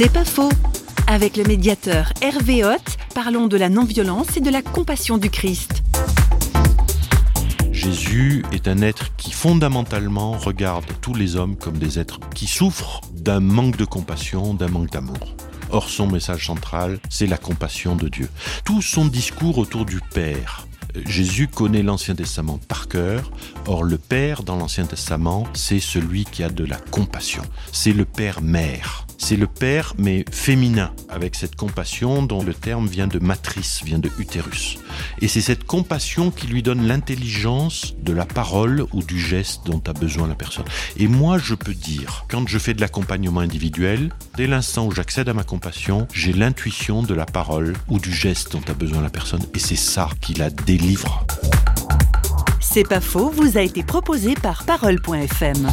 C'est pas faux. Avec le médiateur Hervé Hoth, parlons de la non-violence et de la compassion du Christ. Jésus est un être qui fondamentalement regarde tous les hommes comme des êtres qui souffrent d'un manque de compassion, d'un manque d'amour. Or, son message central, c'est la compassion de Dieu. Tout son discours autour du Père, Jésus connaît l'Ancien Testament par cœur. Or, le Père dans l'Ancien Testament, c'est celui qui a de la compassion. C'est le Père-Mère. C'est le Père, mais féminin, avec cette compassion dont le terme vient de matrice, vient de utérus. Et c'est cette compassion qui lui donne l'intelligence de la parole ou du geste dont a besoin la personne. Et moi, je peux dire, quand je fais de l'accompagnement individuel, dès l'instant où j'accède à ma compassion, j'ai l'intuition de la parole ou du geste dont a besoin la personne. Et c'est ça qui la délivre. C'est pas faux, vous a été proposé par Parole.fm.